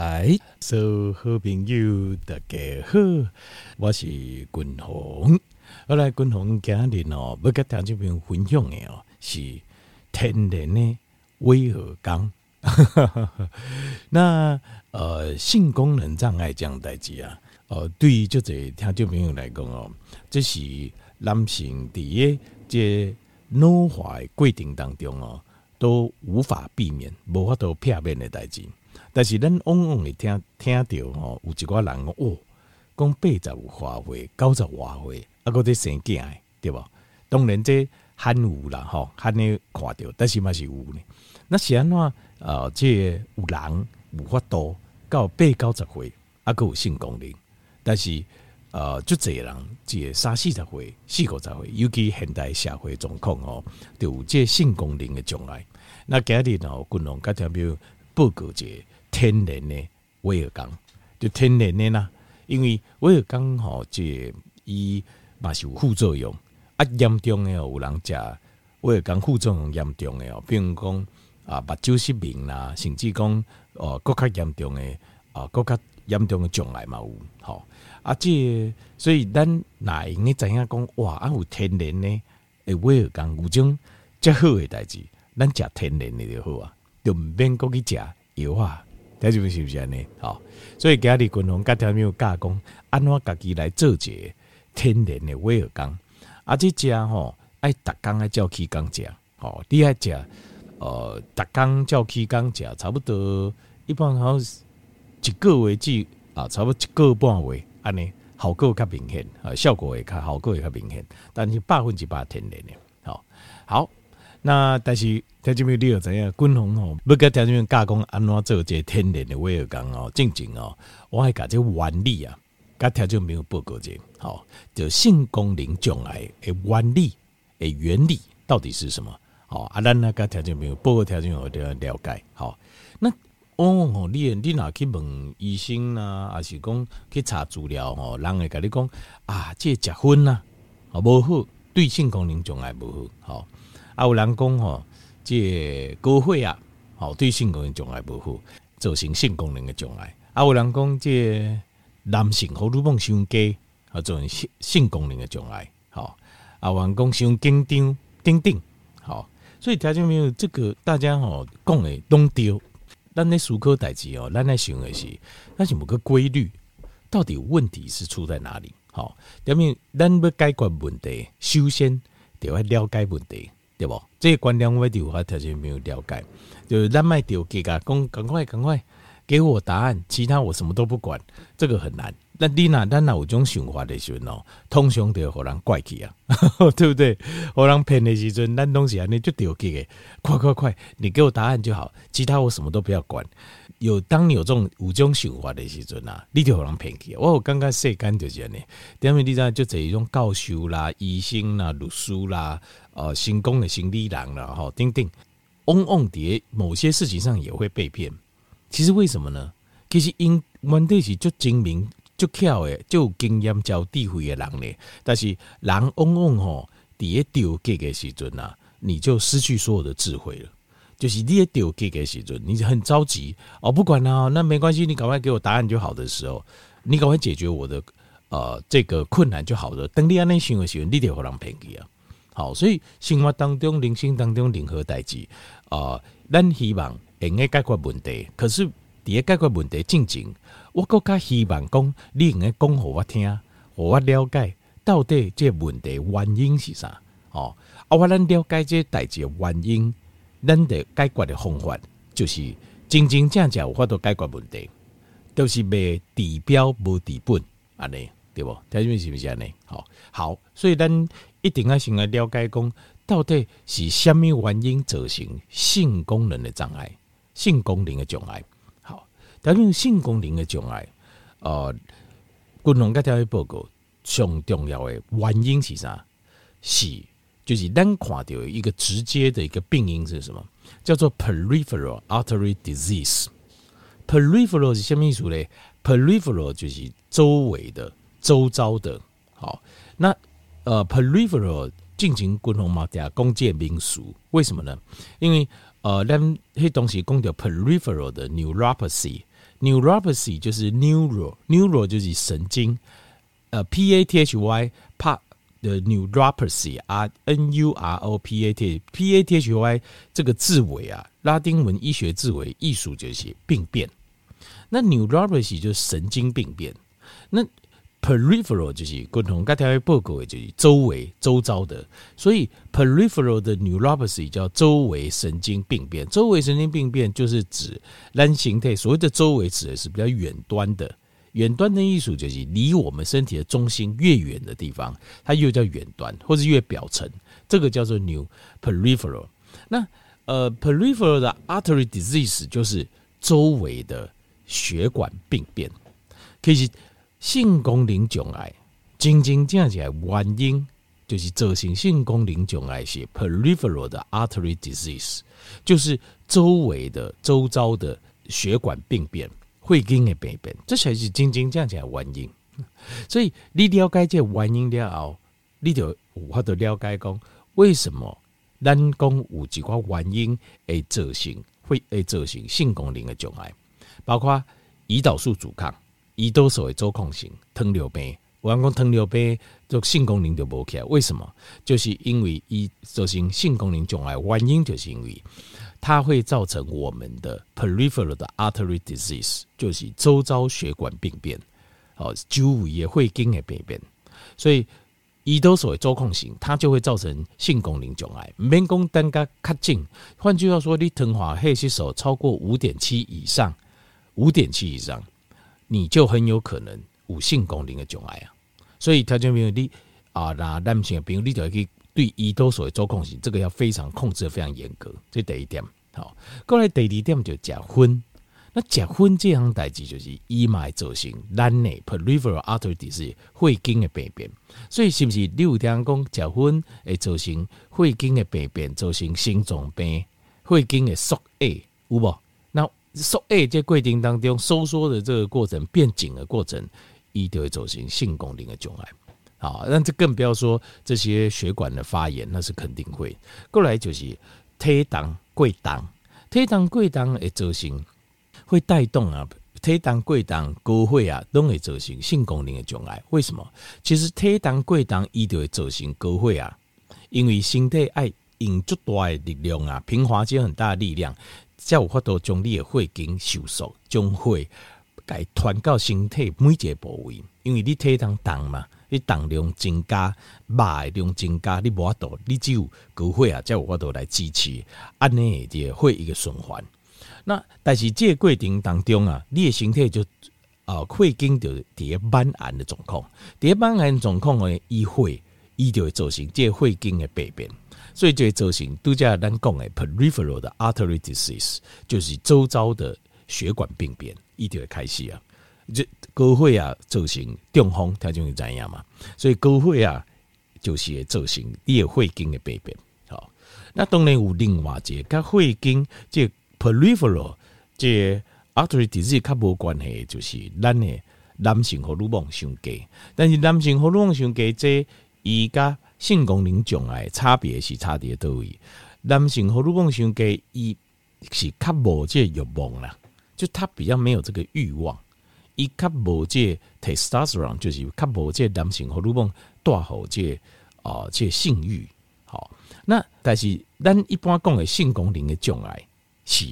哎，所有好朋友大家好，我是君鸿。后来君鸿今日哦，要跟听众朋友分享的哦，是天然的威尔刚。那呃，性功能障碍这样代志啊，呃，对于这些听众朋友来讲哦，这是男性在这老化的过程当中哦，都无法避免、无法度避免的代志。但是咱往往会听听到吼，有一寡人讲哦，讲八十有花岁，九十外岁，啊，搁在生囝诶，对无？当然这罕有啦，吼，罕有看到，但是嘛是有呢。那是安怎？呃，这个、有人有法度到八九十岁，啊，搁有性功能，但是呃，就这人，这三四十岁、四五十岁，尤其现代社会状况哦，就有这性功能的障碍。那今日哦，军龙甲条标报告一个。天然的威而钢，就天然的啦，因为威而钢吼，这伊嘛是有副作用啊，严重的有人食威而钢副作用严重的哦，比如讲啊，目睭失明啦，甚至讲哦，更加严重的啊，更加严重的障碍嘛有吼啊，这所以咱哪会用知影讲哇，啊有天然的诶威而钢有种较好的代志，咱食天然的就好啊，就毋免搁去食药啊。睇住是不是安尼？好，所以今日军宏甲条友教讲，安怎家己来做一个天然的威而钢，啊，这食吼爱逐工爱照起工食，吼，你爱食，呃，逐工照起工食，差不多一般好一个月至啊，差不多一个半月，安尼效果较明显，啊，效果会较效果会较明显，但是百分之百天然的，好，好。那但是听众朋友你又知影，军宏吼，要甲听众朋友教讲安怎做这天然的威而钢哦，正经哦，我还甲这原理啊，甲听众朋友报告者，好，就性功能障碍的原理诶原理到底是什么？好，啊，咱那甲听众朋友报告听众朋友了解。好，那哦，你你若去问医生啊，还是讲去查资料吼，人会甲你讲啊，这食薰啊，好无好，对性功能障碍无好，好。啊，有人讲吼，这高血压吼对性功能障碍不好，造成性功能的障碍。啊，有人讲这男性荷尔蒙伤低，啊，造成性性功能的障碍。好，啊，有人讲伤紧张，等等。好，所以听见没有？这个大家吼讲的拢对。咱咧思考代志哦，咱咧想的是，那是某个规律，到底问题是出在哪里？好，下面咱要解决问题，首先得要了解问题。对不？这个观念我对我条件没有了解，就是咱卖掉给个讲，赶快赶快给我答案，其他我什么都不管，这个很难。那你那咱那有种想法的时候，通常都要让人怪去啊，对不对？互人骗的时阵，咱东西啊，你就丢给，快快快，你给我答案就好，其他我什么都不要管。有当你有这种有种想法的时阵啊，你就让人骗去。我刚刚说干就是呢，因为你知道就这一种教授啦、医生啦、律师啦。呃，成功的心理人了吼，丁丁，嗡嗡蝶，某些事情上也会被骗。其实为什么呢？其实因问题是足精明、足巧的、足有经验、就有智慧的人呢。但是人嗡嗡吼，第一丢给的时阵啊，你就失去所有的智慧了。就是你一丢给个时阵，你很着急哦，不管了，那没关系，你赶快给我答案就好的时候，你赶快解决我的呃这个困难就好了。等你安尼想的时候，你就会让人骗去啊。好，所以生活当中、人生当中任何代志啊，咱希望能够解决问题。可是，伫个解决问题进前，我更加希望讲，你能够讲互我听，互我了解到底这问题原因是啥？哦，啊，我咱了解这代志原因，咱的解决的方法就是真真正正有法度解决问题，都、是卖治标无治本，安尼对不？听明是不是安尼？好，好，所以咱。一定要先来了解，讲到底是什么原因造成性功能的障碍、性功能的障碍。好，但是性功能的障碍，呃，军宏甲条个报告上重要的原因是啥？是就是单看到一个直接的一个病因是什么？叫做 peripheral artery disease。peripheral 是什么意思呢？peripheral 就是周围的、周遭的。好，那。呃，peripheral 进行共同嘛，加弓箭民俗，为什么呢？因为呃，咱迄东西讲叫 peripheral 的 neuropathy，neuropathy 就是 neuro，neuro 就是神经，呃，p a t h y part 的 neuropathy 啊，n u r o p a t p a t h y 这个字尾啊，拉丁文医学字尾，艺术就是病变。那 neuropathy 就是神经病变，那。Peripheral 就是共同刚才报告的，就是周围、周遭的，所以 peripheral 的 neuropathy 叫周围神经病变。周围神经病变就是指单形态，所谓的周围指的是比较远端的。远端的艺术就是离我们身体的中心越远的地方，它又叫远端，或是越表层，这个叫做 new peripheral。那呃，peripheral 的 artery disease 就是周围的血管病变，可以是。性功能障碍，真真正正原因就是造成性功能障碍是 peripheral 的 artery disease，就是周围的、周遭的血管病变、会经的病变，这才是真正真正正原因。所以你了解这原因了后，你就有法度了解讲为什么咱讲有一个原因会造成会会造成性功能的障碍，包括胰岛素阻抗。胰岛素的阻抗性糖尿病，我讲糖尿病就性功能就无起来，为什么？就是因为胰造成性功能障碍，原因就是因为它会造成我们的 peripheral 的 artery disease，就是周遭血管病变，哦，周围会跟的病变，所以胰岛素的阻抗性，它就会造成性功能障碍。免讲单个较紧，换句话说，你糖化黑色素超过五点七以上，五点七以上。你就很有可能有性功能的障碍啊，所以条件没有你啊，那男性的朋友你就要去对胰岛素的阻抗性，这个要非常控制的非常严格，这第一点。好，过来第二点就结婚。那结婚这样代志就是以买造型，咱内 peripheral artery 是会经的病变，所以是不是你有听讲结婚会造成会经的病变，造成心脏病、会经的缩 A 有无？收诶，这过程当中收缩的这个过程变紧的过程，一定会造成性功能的障碍。好，那这更不要说这些血管的发炎，那是肯定会。过来就是体重过重，体重过重会造成会带动啊，体重过重高血压都会造成性功能的障碍。为什么？其实体重过重一定会造成高血压，因为身体爱用足大的力量啊，平滑肌很大的力量。才有法度将你的血经收缩，将血给传到身体每一个部位。因为你体重重嘛，你重量增加，肉的量增加，你无法度，你只有高血啊，才有法度来支持，安尼的血一个循环。那但是这个过程当中啊，你的身体就啊会经到第一慢按的状况，第一慢按状况呢，伊会伊就会造成这个血经的病变。所以就会造成度假咱讲的 peripheral 的 artery disease，就是周遭的血管病变，一定会开始啊。这高血压造成中风，他就会怎样嘛？所以高血压就是会造成你的血经的病变。好，那当然有另外一个跟血经这 peripheral 这 artery disease 较无关系，就是咱的男性荷尔蒙上低。但是男性荷尔蒙上低，这伊甲性功能障碍差别是差伫倒位，男性荷尔蒙上低，伊是较无这欲望啦，就他比较没有这个欲望，伊较无这 testosterone 就是较无这男性荷尔蒙带好这啊这性欲。好，那但是咱一般讲的性功能的障碍是，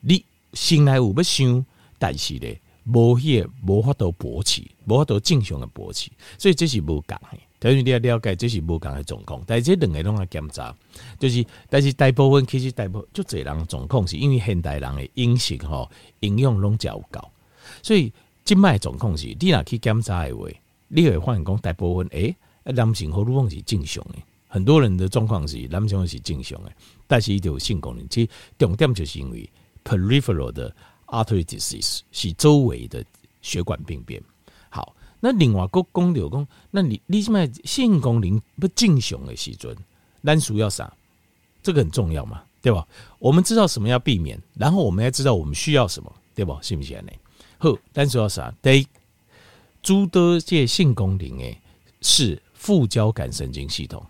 你心内有要想，但是咧无迄个无法度勃起，无法度正常的勃起，所以这是无共的。等于你要了解，这是无共的状况，但是这两个拢要检查，就是但是大部分其实大部分就这人状况，是因为现代人的饮食吼营养拢较有够，所以今麦状况是，你若去检查的话，你会发现讲大部分诶，男性荷尔蒙是正常的，很多人的状况是男性是正常的，但是伊就有性功能，其重点就是因为 peripheral 的 artery disease 是周围的血管病变。好那另外个讲到讲，那你你现在性功能不正常的时阵，咱需要啥？这个很重要嘛，对吧？我们知道什么要避免，然后我们要知道我们需要什么，对吧？是不是呢？好，咱需要啥？第一，诸多这性功能诶，是副交感神经系统。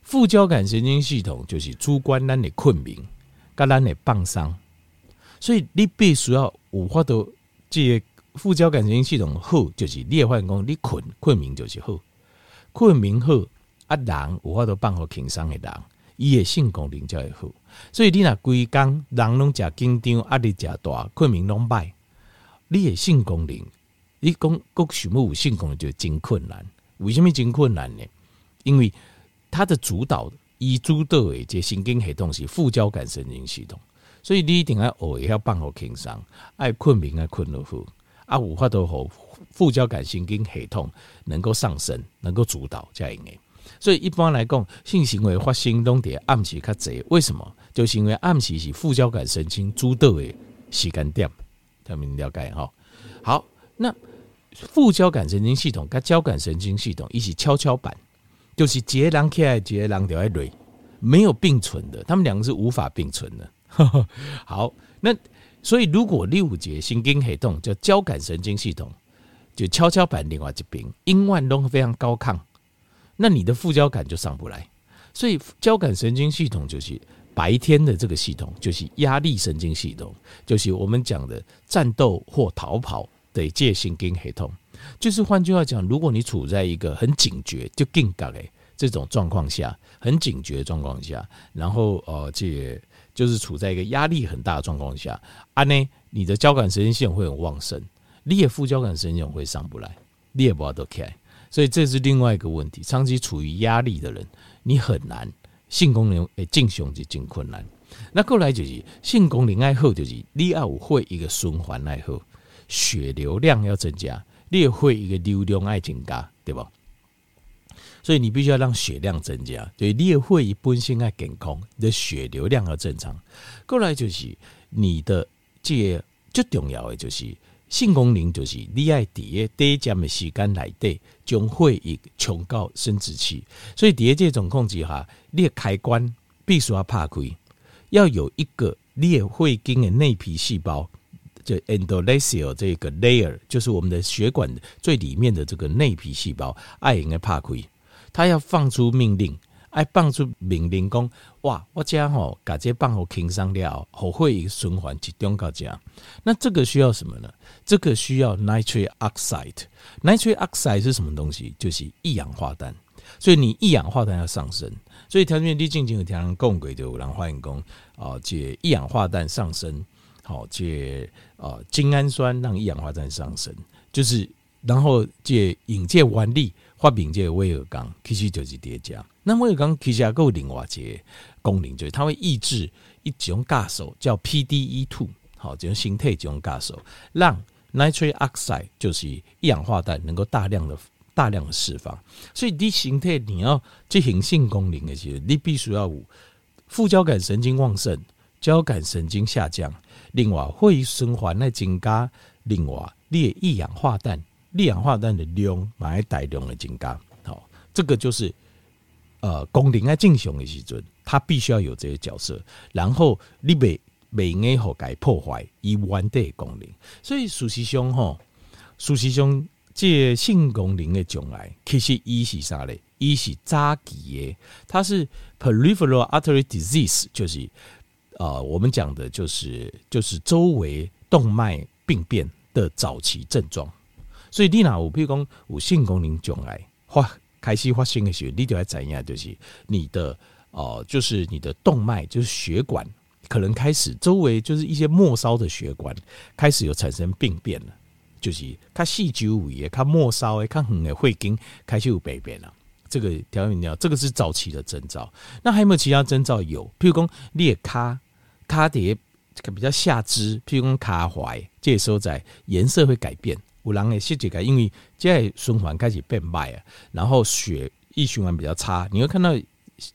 副交感神经系统就是主管咱的困眠，跟咱的放松，所以你必须要有法度这个副交感神经系统好，就是你会发现讲你困困眠就是好，困眠好啊，人有法度放好轻松的人，伊的性功能才会好。所以你若规工人拢食紧张，压力诚大，困眠拢歹，你的性功能，你讲各想要有性功能就真困难。为什么真困难呢？因为它的主导，伊主导的这神经系统是副交感神经系统，所以你一定要学会要放好轻松，爱困眠爱困得好，啊，有法度好副交感神经系统能够上升，能够主导这样的。所以一般来讲，性行为发生拢伫暗时较侪，为什么？就是因为暗时是副交感神经主导的时间点，他们了解哈。好，那副交感神经系统跟交感神经系统一起跷跷板，就是一个人起来，一个人就要累，没有并存的，他们两个是无法并存的。好，那所以如果六节神经黑洞叫交感神经系统，就跷跷板另外一边，因万都非常高亢。那你的副交感就上不来，所以交感神经系统就是白天的这个系统，就是压力神经系统，就是我们讲的战斗或逃跑的这神经系统。就是换句话讲，如果你处在一个很警觉就紧张的这种状况下，很警觉状况下，然后呃，这就是处在一个压力很大的状况下，啊呢，你的交感神经系统会很旺盛，你也副交感神经系统会上不来，你也不要都开。所以这是另外一个问题，长期处于压力的人，你很难性功能诶正常就真困难。那过来就是性功能爱好，就是你要会一个循环爱好，血流量要增加，你也会一个流量爱增加，对吧？所以你必须要让血量增加，对，你也会本身爱健康，你的血流量要正常。过来就是你的这个最重要的就是。性功能就是你爱伫个短暂的时间内底，将会议冲到生殖器，所以伫个这种控制下，你的开关必须要拍开，要有一个你的会经的内皮细胞，就 endothelial 这个 layer，就是我们的血管最里面的这个内皮细胞，爱应该拍开，它要放出命令。爱放出命令讲，哇！我家吼，把这放好轻松了，好会循环集中到这。那这个需要什么呢？这个需要 nitric oxide。nitric oxide 是什么东西？就是一氧化氮。所以你一氧化氮要上升。所以条件你静静有听人讲过的，有人欢迎讲啊，借一氧化氮上升，好，借啊精氨酸让一氧化氮上升，就是然后借引介完力。发明这个威尔刚其实就是叠加。那么刚其实还有另外一个功能，就是它会抑制一种酵素叫 PDE two，好，这种形态这种酵素，让 nitric oxide 就是一氧化氮能够大量的大量的释放。所以你形态你要进行性功能的时候，你必须要有副交感神经旺盛，交感神经下降，另外会循环来增加，另外你的一氧化氮。一氧化氮的量买大量的增加，好，这个就是呃功能在正常的时阵，他必须要有这个角色，然后你别别爱好改破坏以完的功能。所以事实上吼，事实上这性功能的障碍，其实伊是啥嘞？伊是早期的，它是 peripheral artery disease，就是呃我们讲的就是就是周围动脉病变的早期症状。所以你若有，譬如讲有性功能障碍发开始发生的时候，你就要怎样，就是你的哦、呃，就是你的动脉，就是血管可能开始周围就是一些末梢的血管开始有产生病变了，就是它细周围、它末梢、它远的会跟开始有病变了。这个条件要，这个是早期的征兆。那还有没有其他征兆？有，譬如讲裂卡卡碟比较下肢，譬如讲卡踝，这时候在颜色会改变。有人的血这个，因为这循环开始变慢啊，然后血液循环比较差，你会看到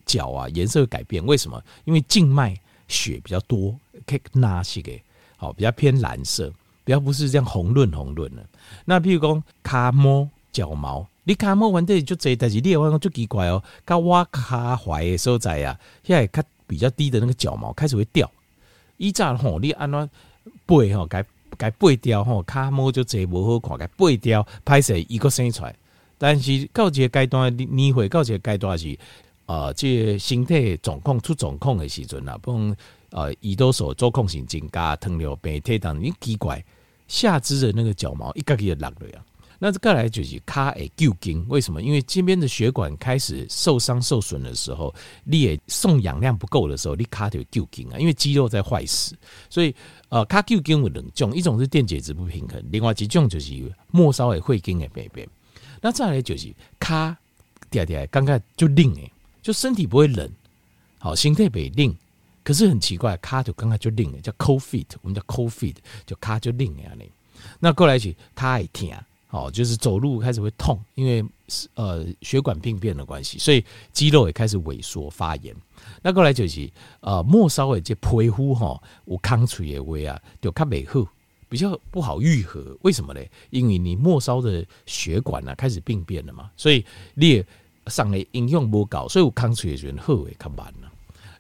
脚啊颜色会改变。为什么？因为静脉血比较多，可以拉些个好比较偏蓝色，比较不是这样红润红润的。那譬如讲卡摸脚毛，你卡摸完的就这，但是你话就奇怪哦，卡挖卡踝的所在啊，现在卡比较低的那个脚毛开始会掉。以前吼，你按怎背吼该。该背掉吼，卡毛就侪无好看，该背掉拍摄一个生出来。但是到一个阶段，你你会到一个阶段是，呃，这个、身体状况出状况的时阵啊，不呃，胰岛素做控性增加，糖尿病体重，你奇怪，下肢的那个角毛一个个落了呀。那这个来就是卡诶旧筋，为什么？因为这边的血管开始受伤受损的时候，你也送氧量不够的时候，你卡就旧筋啊。因为肌肉在坏死，所以呃卡旧筋有两种，一种是电解质不平衡，另外一种就是末梢的会筋的病变。那再来就是卡嗲嗲，刚刚就冷诶，就身体不会冷，好，心态不会冷，可是很奇怪，卡就刚刚就冷诶，叫 cold feet，我们叫 cold feet，就卡就冷诶那过来是卡爱疼。哦，就是走路开始会痛，因为呃血管病变的关系，所以肌肉也开始萎缩发炎。那过来就是呃末梢的这皮肤哈，有抗脆的味啊，就较袂好，比较不好愈合。为什么呢？因为你末梢的血管啊开始病变了嘛，所以你上的营养不够，所以有抗脆的人好会较慢了。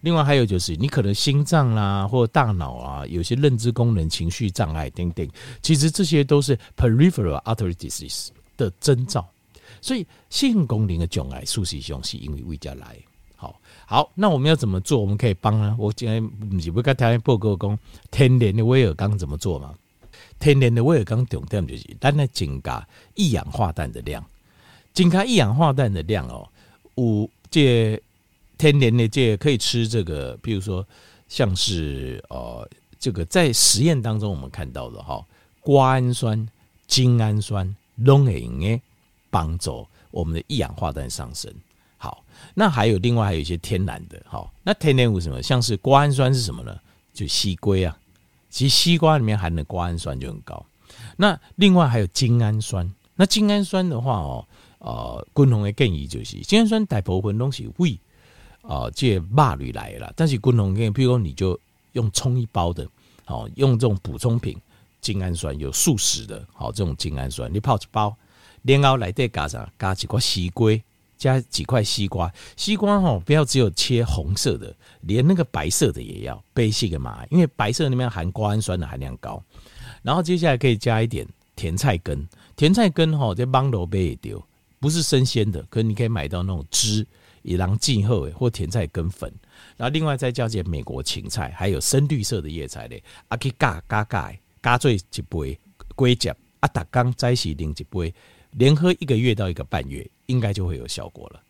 另外还有就是，你可能心脏啦，或大脑啊，有些认知功能、情绪障碍等等，其实这些都是 peripheral artery disease 的征兆。所以性功能的障碍，事实上是因为胃家来。好，好，那我们要怎么做？我们可以帮啊。我今天不是不跟大家报告讲天然的威尔刚怎么做吗？天然的威尔刚重点就是，咱来增加一氧化氮的量，增加一氧化氮的量哦，五这。天然的这可以吃这个，比如说像是呃，这个在实验当中我们看到的哈，瓜氨酸、精氨酸都会诶帮助我们的一氧化氮上升。好，那还有另外还有一些天然的哈，那天然有什么？像是瓜氨酸是什么呢？就西瓜啊，其实西瓜里面含的瓜氨酸就很高。那另外还有精氨酸，那精氨酸的话哦，呃，共同的建议就是精氨酸大部分东西胃。啊，借骂驴来了，但是共同给，比如说你就用冲一包的，好用这种补充品，精氨酸有素食的，好这种精氨酸，你泡一包，然后来再加上加几块西瓜，加几块西瓜，西瓜哈不要只有切红色的，连那个白色的也要，白色的嘛，因为白色里面含瓜氨酸的含量高，然后接下来可以加一点甜菜根，甜菜根哈在芒罗贝也丢，不是生鲜的，可是你可以买到那种汁。以狼进后或甜菜根粉，然后另外再加些美国芹菜，还有深绿色的叶菜类，啊，去加加加加做一杯龟甲，啊，打刚再洗另一杯，连喝一个月到一个半月，应该就会有效果了。